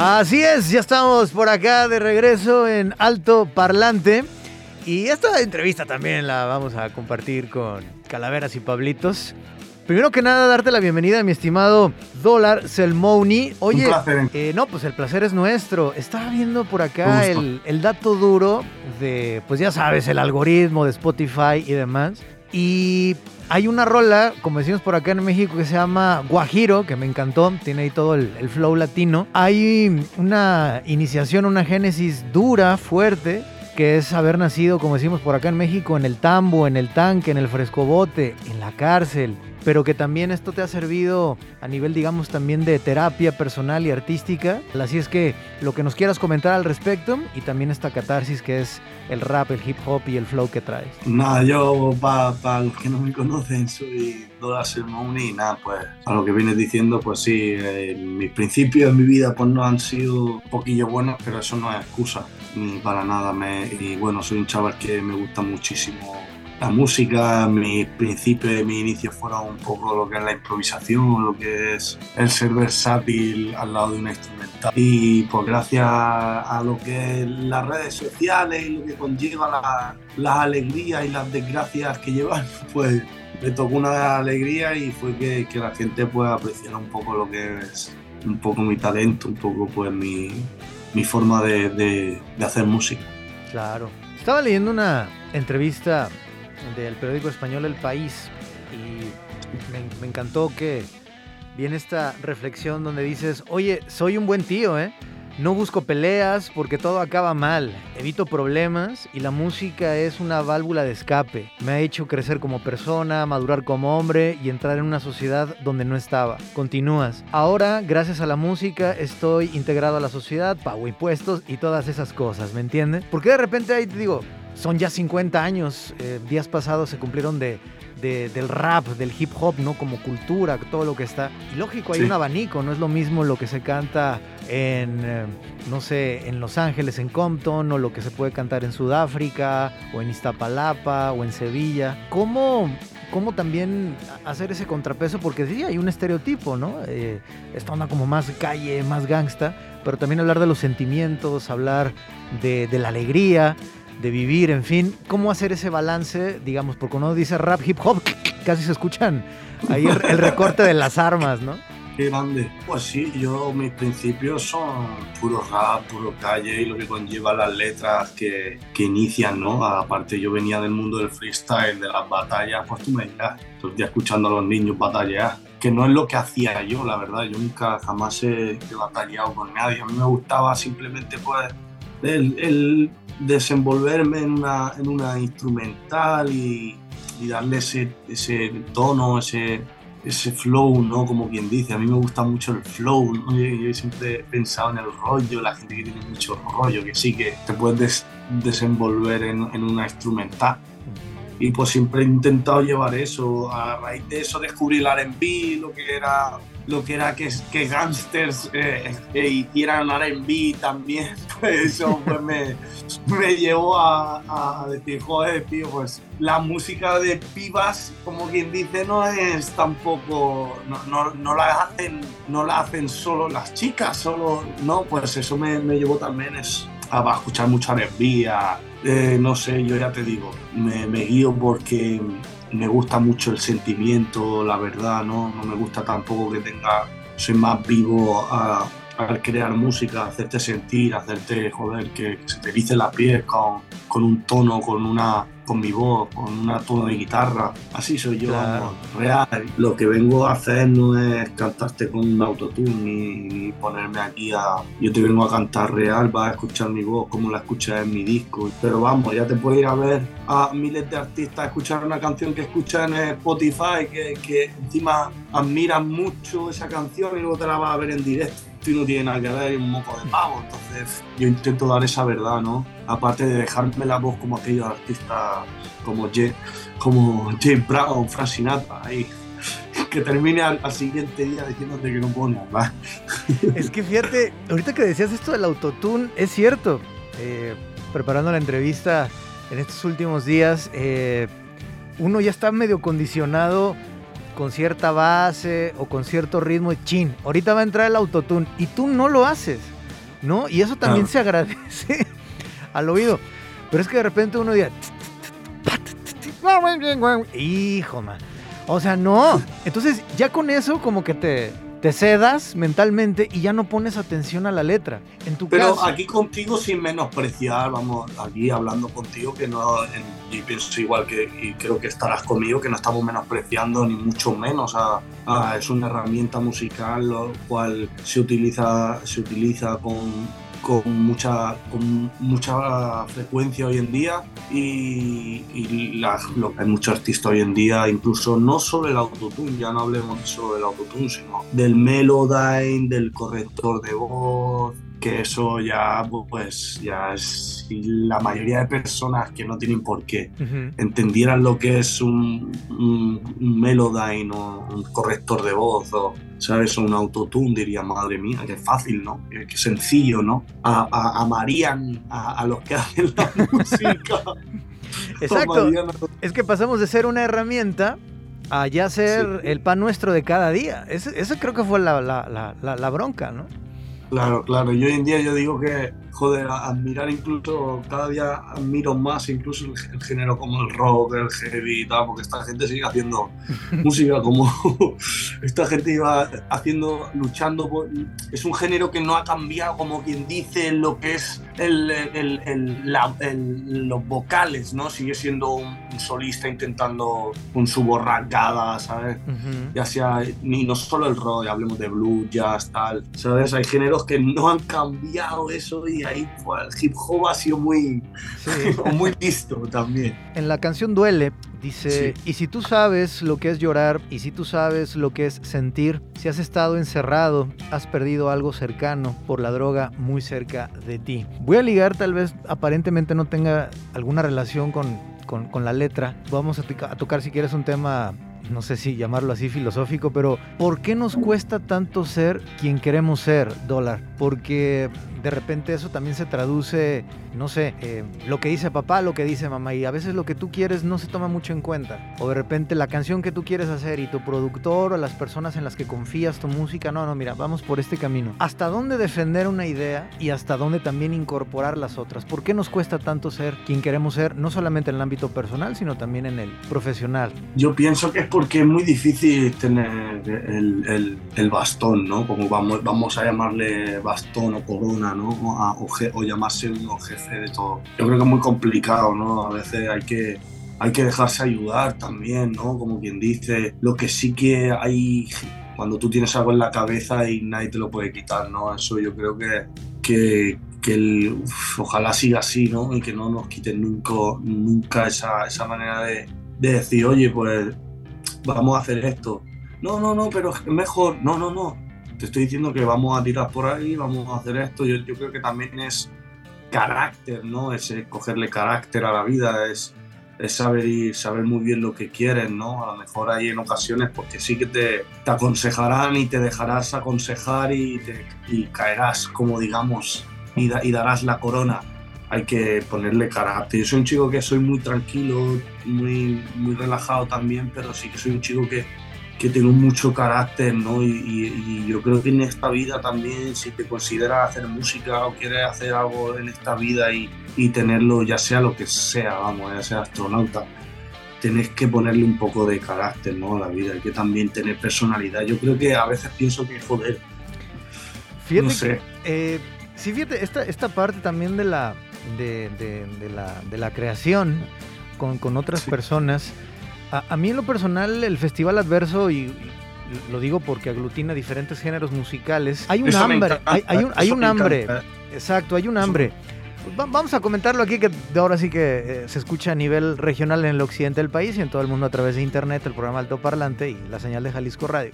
Así es, ya estamos por acá de regreso en Alto Parlante. Y esta entrevista también la vamos a compartir con Calaveras y Pablitos. Primero que nada, darte la bienvenida, mi estimado Dólar Selmouni. Oye, Un placer. eh, no, pues el placer es nuestro. Estaba viendo por acá el, el dato duro de, pues ya sabes, el algoritmo de Spotify y demás. Y hay una rola, como decimos por acá en México, que se llama Guajiro, que me encantó. Tiene ahí todo el, el flow latino. Hay una iniciación, una génesis dura, fuerte, que es haber nacido, como decimos por acá en México, en el tambo, en el tanque, en el frescobote, en la cárcel, pero que también esto te ha servido a nivel, digamos, también de terapia personal y artística. Así es que lo que nos quieras comentar al respecto y también esta catarsis que es el rap, el hip hop y el flow que traes. Nada, yo para los que no me conocen soy Dora Sermoni y nada, pues a lo que vienes diciendo, pues sí, eh, mis principios en mi vida pues no han sido un poquillo buenos, pero eso no es excusa para nada. Me, y bueno, soy un chaval que me gusta muchísimo la música, mis principios, mis inicios fueron un poco lo que es la improvisación, lo que es el ser versátil al lado de una instrumental. Y pues gracias a lo que las redes sociales y lo que conlleva la- las alegrías y las desgracias que llevan, pues me tocó una alegría y fue que, que la gente pues apreciara un poco lo que es un poco mi talento, un poco pues mi, mi forma de, hacer música. Claro. Estaba leyendo una entrevista del periódico español El País y me, me encantó que viene esta reflexión donde dices, oye, soy un buen tío, ¿eh? No busco peleas porque todo acaba mal, evito problemas y la música es una válvula de escape. Me ha hecho crecer como persona, madurar como hombre y entrar en una sociedad donde no estaba. Continúas. Ahora, gracias a la música, estoy integrado a la sociedad, pago impuestos y todas esas cosas, ¿me entiendes? Porque de repente ahí te digo, son ya 50 años, eh, días pasados se cumplieron de, de- del rap, del hip hop, ¿no? Como cultura, todo lo que está. Y lógico, hay Sí. un abanico, no es lo mismo lo que se canta en, eh, no sé, en Los Ángeles, en Compton, o lo que se puede cantar en Sudáfrica, o en Iztapalapa, o en Sevilla. ¿Cómo, cómo también hacer ese contrapeso? Porque sí, hay un estereotipo, ¿no? Eh, esta onda como más calle, más gangsta, pero también hablar de los sentimientos, hablar de, de la alegría, de vivir, en fin. ¿Cómo hacer ese balance, digamos, porque uno dice rap, hip hop, casi se escuchan ahí el, recorte de las armas, ¿no? Qué grande. Pues sí, yo mis principios son puro rap, puro calle y lo que conlleva las letras que, que inician, ¿no? Aparte yo venía del mundo del freestyle, de las batallas, pues tú me dirás, todo el escuchando a los niños batallar, que no es lo que hacía yo, la verdad, yo nunca jamás he batallado con nadie, a mí me gustaba simplemente pues el, el desenvolverme en una, en una instrumental y, y darle ese, ese tono, ese, ese flow, ¿no? Como quien dice, a mí me gusta mucho el flow, ¿no? Yo, yo siempre he pensado en el rollo, la gente que tiene mucho rollo, que sí que te puedes des- desenvolver en, en una instrumental. Y pues siempre he intentado llevar eso, a raíz de eso descubrí el R&B, lo que era lo que era que, que gangsters eh, eh, hicieran R&B también, pues eso pues me, me llevó a, decir, joder, tío, pues la música de pibas, como quien dice, no es tampoco, no, no, no la hacen, no la hacen solo las chicas, solo, no, pues eso me, me llevó también es, a, escuchar mucho R&B, eh, no sé, yo ya te digo, me guío porque me gusta mucho el sentimiento, la verdad, ¿no? No me gusta tampoco que tenga, soy más vivo a- al crear música, hacerte sentir, hacerte, joder, que, que se te erice la piel con, con un tono, con una con mi voz, con una tono de guitarra. Así soy yo, Claro. real. Lo que vengo a hacer no es cantarte con un autotune ni, ponerme aquí a... Yo te vengo a cantar real, vas a escuchar mi voz como la escuchas en mi disco. Pero vamos, ya te puedes ir a ver a miles de artistas, escuchar una canción que escuchan en Spotify, que, que encima admiran mucho esa canción y luego te la vas a ver en directo y no tiene nada que ver, es un moco de pavo. Entonces yo intento dar esa verdad, ¿no? Aparte de dejarme la voz como aquellos artistas como J, como James Brown, Frank Sinatra, ahí, que termine al, al siguiente día diciéndote que no puedo ni hablar. Es que fíjate, ahorita que decías esto del autotune, es cierto. Eh, preparando la entrevista en estos últimos días, eh, uno ya está medio condicionado con cierta base o con cierto ritmo. Chin, ahorita va a entrar el autotune y tú no lo haces. ¿no? Y eso también Claro. se agradece al oído. Pero es que de repente uno dice... Hijo, man. O sea, no. Entonces, ya con eso como que te, te cedas mentalmente y ya no pones atención a la letra. En tu Pero caso... aquí contigo sin menospreciar, vamos, aquí hablando contigo que no, y pienso igual que, y creo que estarás conmigo, que no estamos menospreciando ni mucho menos a, a- es una herramienta musical lo cual se utiliza, se utiliza con, con mucha, con mucha frecuencia hoy en día y, y la- lo que hay muchos artistas hoy en día, incluso no solo el autotune, ya no hablemos solo del autotune, sino del melodyne, del corrector de voz, que eso ya pues ya es y la mayoría de personas que no tienen por qué Ujú. entendieran lo que es un, un, un melodyne o un corrector de voz o sabes o un autotune diría madre mía qué fácil no qué, qué sencillo no a, a- amarían a, a los que hacen la música Exacto. Es que pasamos de ser una herramienta a ya ser Sí. el pan nuestro de cada día. Esa creo que fue la, la- la- la- la bronca, ¿no? Claro, claro. Y hoy en día yo digo que, joder, admirar incluso, cada día admiro más incluso el, el género como el rock, el heavy y tal, porque esta gente sigue haciendo música como esta gente iba haciendo, luchando por... Es un género que no ha cambiado, como quien dice, lo que es el, la- los vocales, ¿no? Sigue siendo un, un solista intentando con su borracada, ¿sabes? Ujú. ya sea, ni no solo el rock, ya hablemos de blues, jazz, tal, ¿sabes? Hay géneros que no han cambiado eso y ahí el hip hop ha sido muy, Sí. muy listo también. En la canción Duele dice, y si tú sabes lo que es llorar, y si tú sabes lo que es sentir, si has estado encerrado, has perdido algo cercano por la droga muy cerca de ti. Voy a ligar, tal vez aparentemente no tenga alguna relación con, con- con la letra. Vamos a tocar si quieres un tema... No sé si llamarlo así filosófico, pero ¿por qué nos cuesta tanto ser quien queremos ser, dólar? Porque de repente eso también se traduce, no sé, eh, lo que dice papá, lo que dice mamá, y a veces lo que tú quieres no se toma mucho en cuenta. O de repente la canción que tú quieres hacer y tu productor o las personas en las que confías tu música, no, no, mira, vamos por este camino. ¿Hasta dónde defender una idea y hasta dónde también incorporar las otras? ¿Por qué nos cuesta tanto ser quien queremos ser, no solamente en el ámbito personal, sino también en el profesional? Yo pienso que es porque es muy difícil tener el, el- bastón, ¿no? Como vamos, vamos a llamarle bastón o corona, ¿no? O, a- o o llamarse uno jefe de todo. Yo creo que es muy complicado, ¿no? A veces hay que, hay que dejarse ayudar también, ¿no? Como quien dice, lo que sí que hay cuando tú tienes algo en la cabeza y nadie te lo puede quitar, ¿no? Eso yo creo que, que, que ojalá siga así, ¿no? Y que no nos quiten nunca, nunca esa, esa manera de, de decir, oye, pues vamos a hacer esto. No, no, no, pero es mejor, no, no, no. Te estoy diciendo que vamos a tirar por ahí, vamos a hacer esto. Yo, yo creo que también es carácter, ¿no? Es cogerle carácter a la vida, es, es saber y saber muy bien lo que quieres, ¿no? A lo mejor hay en ocasiones porque sí que te, te aconsejarán y te dejarás aconsejar y, te- y caerás, como digamos, y darás la corona. Hay que ponerle carácter. Yo soy un chico que soy muy tranquilo, muy, muy relajado también, pero sí que soy un chico que, que tengo mucho carácter, ¿no? Y, y- y yo creo que en esta vida también, si te consideras hacer música o quieres hacer algo en esta vida y, y tenerlo, ya sea lo que sea, vamos, ya sea astronauta, tenés que ponerle un poco de carácter, ¿no? A la vida, hay que también tener personalidad. Yo creo que a veces pienso que, joder, Fíjate no que- sé. Eh, sí, fíjate, esta, esta parte también de la, de, de- de la, de la creación con, con otras Sí. personas. A, a mí en lo personal el Festival Adverso, y, y lo digo porque aglutina diferentes géneros musicales, hay un Eso hambre, encanta, hay, hay un, hay hambre, exacto, hay un hambre. Pues va- vamos a comentarlo aquí, que de ahora sí que eh, se escucha a nivel regional en el occidente del país y en todo el mundo a través de internet, el programa Alto Parlante y la señal de Jalisco Radio.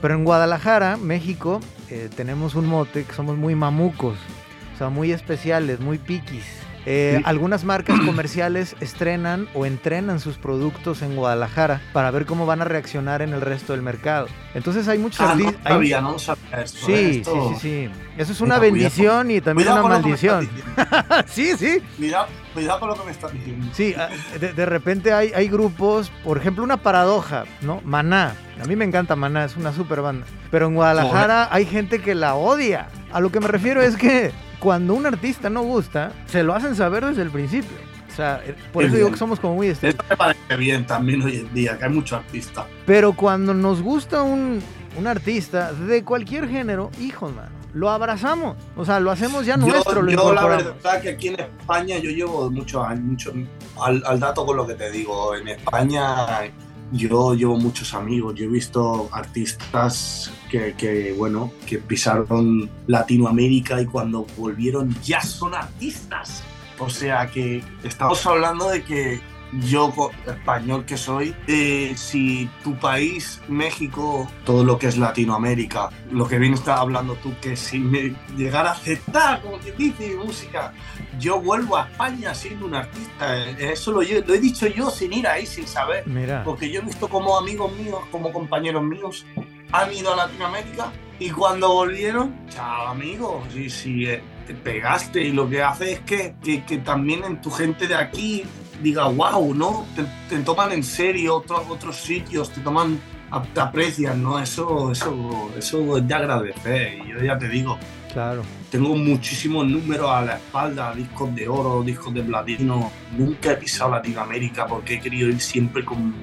Pero en Guadalajara, México, eh, tenemos un mote que somos muy mamucos, o sea, muy especiales, muy piquis. Eh, Sí. Algunas marcas comerciales estrenan o entrenan sus productos en Guadalajara para ver cómo van a reaccionar en el resto del mercado. Entonces hay muchos Ah, no hay- no sabía esto. Sí, sí, sí, sí. Eso es una cuidado. bendición y también una maldición. sí, sí. Cuidado, cuidado con lo que me estás diciendo. Sí, ah, de, de repente hay, hay grupos, por ejemplo, una paradoja, ¿no? Maná. A mí me encanta Maná, es una super banda. Pero en Guadalajara hay gente que la odia. a lo que me refiero es que cuando un artista no gusta, se lo hacen saber desde el principio. O sea, eh, por eso digo que somos como muy estrictos. Esto me parece bien también hoy en día, que hay muchos artistas. Pero cuando nos gusta un, un artista de cualquier género, hijos, mano, lo abrazamos. O sea, lo hacemos ya nuestro. Yo, la verdad que aquí en España yo llevo muchos años, mucho, al, al, dato con lo que te digo, en España yo llevo muchos amigos, yo he visto artistas que, que, bueno, que pisaron Latinoamérica y cuando volvieron ya son artistas. O sea que estamos hablando de que yo, español que soy, eh, si tu país, México, todo lo que es Latinoamérica, lo que bien estás hablando tú, que si me llegara a aceptar, como que dice, música, yo vuelvo a España siendo un artista. Eso lo, lo he dicho yo sin ir ahí, sin saber. Porque yo he visto como amigos míos, como compañeros míos, han ido a Latinoamérica y cuando volvieron, chao amigos, si, si eh, te pegaste y lo que hace es que, que, que también en tu gente de aquí diga, wow, ¿no? Te, toman en serio otros, otros sitios, te toman, te aprecian, ¿no? Eso, eso, eso es de agradecer. Y yo ya te digo, claro. tengo muchísimos números a la espalda, discos de oro, discos de platino. Nunca he pisado Latinoamérica porque he querido ir siempre con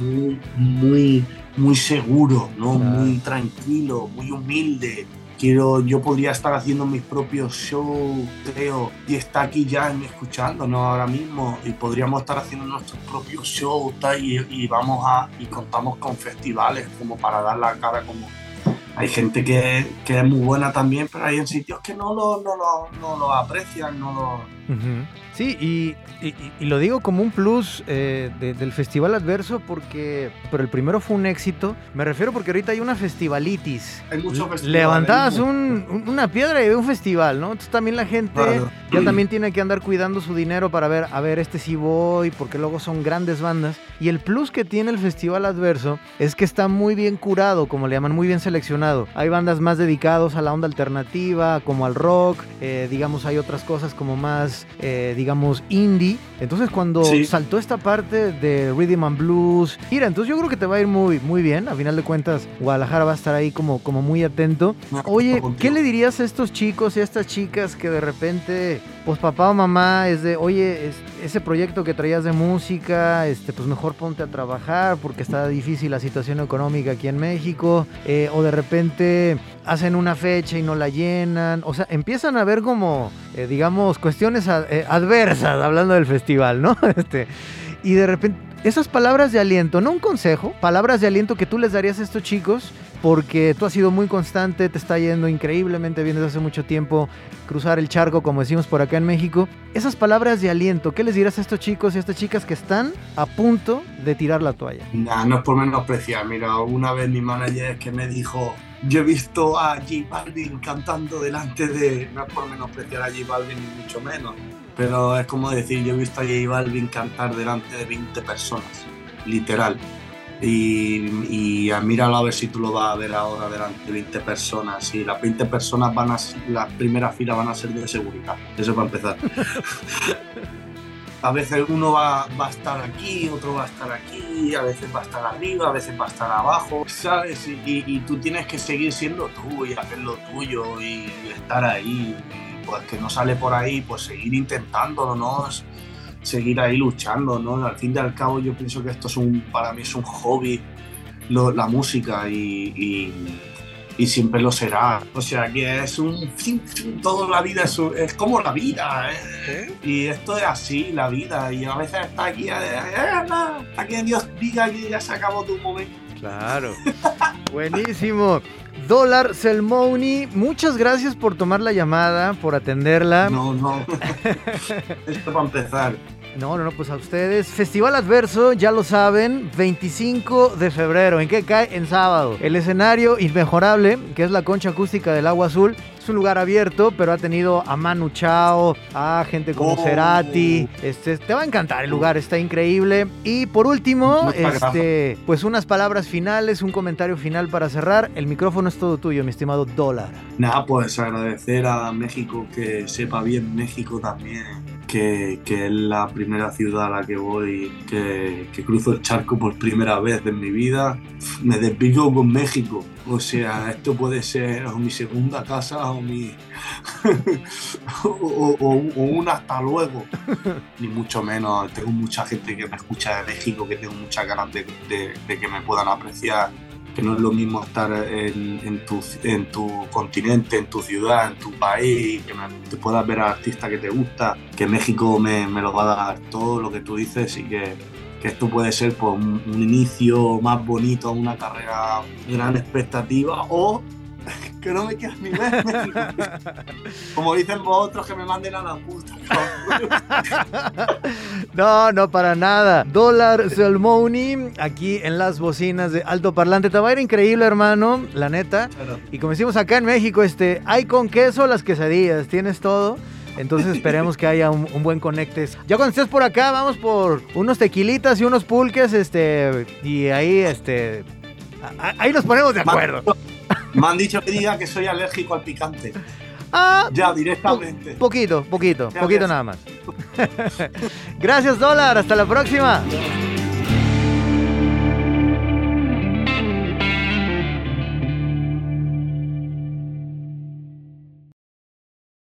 muy, muy, muy seguro, ¿no? Muy tranquilo, muy humilde quiero, yo podría estar haciendo mis propios shows, creo, y está aquí ya escuchándonos ahora mismo y podríamos estar haciendo nuestros propios shows y, y, vamos a, y contamos con festivales como para dar la cara como... Hay gente que, que es muy buena también, pero hay en sitios que no lo, no lo, no lo aprecian, no lo... Sí, y, lo digo como un plus eh, del Festival Adverso porque, pero el primero fue un éxito. Me refiero porque ahorita hay una festivalitis. Hay mucho festival. Levantabas una piedra y ve un festival, ¿no? Entonces también la gente ya también tiene que andar cuidando su dinero para ver, a ver, este sí voy, porque luego son grandes bandas. Y el plus que tiene el Festival Adverso es que está muy bien curado, como le llaman, muy bien seleccionado. Hay bandas más dedicados a la onda alternativa, como al rock, eh, digamos, hay otras cosas como más, eh, digamos, indie. Entonces cuando saltó esta parte de Rhythm and Blues, mira, entonces yo creo que te va a ir muy, muy bien. A final de cuentas, Guadalajara va a estar ahí como, como muy atento. Oye, ¿qué le dirías a estos chicos y a estas chicas que de repente, pues papá o mamá es de, oye, ese proyecto que traías de música, este, pues mejor ponte a trabajar porque está difícil la situación económica aquí en México, eh, o de repente hacen una fecha y no la llenan, o sea, empiezan a ver como, eh, digamos, cuestiones eh, adversas, hablando del festival, ¿no? Este, y de repente, esas palabras de aliento, no un consejo, palabras de aliento que tú les darías a estos chicos, porque tú has sido muy constante, te está yendo increíblemente bien desde hace mucho tiempo, cruzar el charco, como decimos por acá en México. Esas palabras de aliento, ¿qué les dirás a estos chicos y a estas chicas que están a punto de tirar la toalla? no es por menospreciar, mira, una vez mi manager que me dijo, yo he visto a J Balvin cantando delante de, no es por menospreciar a J Balvin ni mucho menos, pero es como decir, yo he visto a J Balvin cantar delante de 20 personas, literal. Y, y míralo a ver si tú lo vas a ver ahora delante de 20 personas. Y las 20 personas van a, las primeras filas van a ser de seguridad. Eso para empezar. a veces uno va, va, a estar aquí, otro va a estar aquí, a veces va a estar arriba, a veces va a estar abajo, ¿sabes? Y, y tú tienes que seguir siendo tú y hacer lo tuyo y estar ahí pues que no sale por ahí, pues seguir intentándolo, ¿no? Seguir ahí luchando, ¿no? Al fin y al cabo yo pienso que esto es un, para mí es un hobby, la música y, y, siempre lo será. O sea que es un, toda la vida es, es como la vida, ¿eh? Y esto es así, la vida, y a veces está aquí, hasta que Dios diga que ya se acabó tu momento. Claro. Buenísimo. Dólar Selmoni, muchas gracias por tomar la llamada, por atenderla. No, no. Esto para empezar. No, no, no, pues a ustedes. Festival Adverso, ya lo saben, 25 de febrero. ¿En qué cae? En sábado. El escenario inmejorable, que es la concha acústica del Agua Azul. Es un lugar abierto, pero ha tenido a Manu Chao, a gente como oh. Cerati. Este, te va a encantar el lugar, está increíble. Y por último, este, pues unas palabras finales, un comentario final para cerrar. El micrófono es todo tuyo, mi estimado Dólar. Nada, pues agradecer a México que sepa bien México también que, es la primera ciudad a la que voy, que, cruzo el charco por primera vez en mi vida. Me despico con México. O sea, esto puede ser o mi segunda casa o mi. o, un hasta luego. Ni mucho menos. Tengo mucha gente que me escucha de México, que tengo muchas ganas de, de que me puedan apreciar que no es lo mismo estar en, tu, en tu continente, en tu ciudad, en tu país, que te puedas ver al artista que te gusta, que México me, me, lo va a dar todo lo que tú dices y que, que esto puede ser pues, un, inicio más bonito a una carrera gran expectativa o que no me quieras ni ver Como dicen vosotros, que me manden a la puta. no, no, para nada. Dólar Salmoni, aquí en las bocinas de alto parlante. Te va a ir increíble, hermano, la neta. Y como decimos acá en México, este, hay con queso las quesadillas, tienes todo. Entonces esperemos que haya un, buen conecte. Ya cuando estés por acá, vamos por unos tequilitas y unos pulques, este, y ahí, este, ahí nos ponemos de acuerdo. Me han dicho que diga que soy alérgico al picante. Ah, ya, directamente. poquito, poquito, poquito nada más. Gracias, dólar. Hasta la próxima.